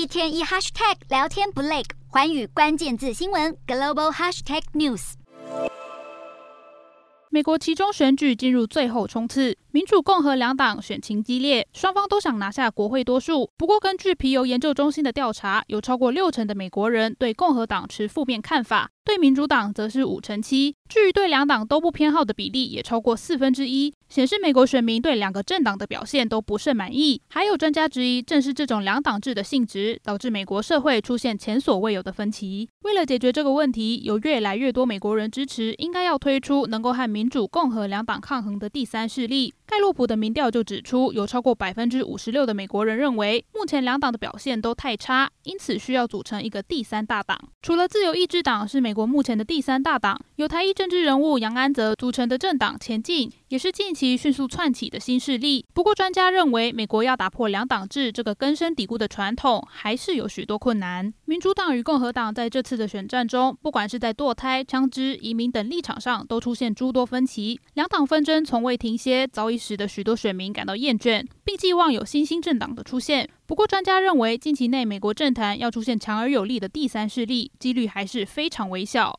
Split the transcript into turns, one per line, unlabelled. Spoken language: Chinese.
一天一 hashtag 聊天不累，寰宇关键字新闻 global hashtag news。
美国期中选举进入最后冲刺，民主、共和两党选情激烈，双方都想拿下国会多数。不过，根据皮尤研究中心的调查，有超过六成的美国人对共和党持负面看法。对民主党则是五成七，至于对两党都不偏好的比例也超过四分之一，显示美国选民对两个政党的表现都不甚满意。还有专家质疑，正是这种两党制的性质，导致美国社会出现前所未有的分歧。为了解决这个问题，有越来越多美国人支持，应该要推出能够和民主、共和两党抗衡的第三势力。盖洛普的民调就指出，有超过百分之五十六的美国人认为，目前两党的表现都太差，因此需要组成一个第三大党。除了自由意志党是美国目前的第三大党，有台裔政治人物杨安泽组成的政党前进，也是近期迅速窜起的新势力。不过，专家认为，美国要打破两党制这个根深蒂固的传统，还是有许多困难。民主党与共和党在这次的选战中，不管是在堕胎、枪支、移民等立场上，都出现诸多分歧。两党纷争从未停歇，早已使得许多选民感到厌倦，并寄望有新兴政党的出现。不过，专家认为，近期内美国政坛要出现强而有力的第三势力，几率还是非常微小。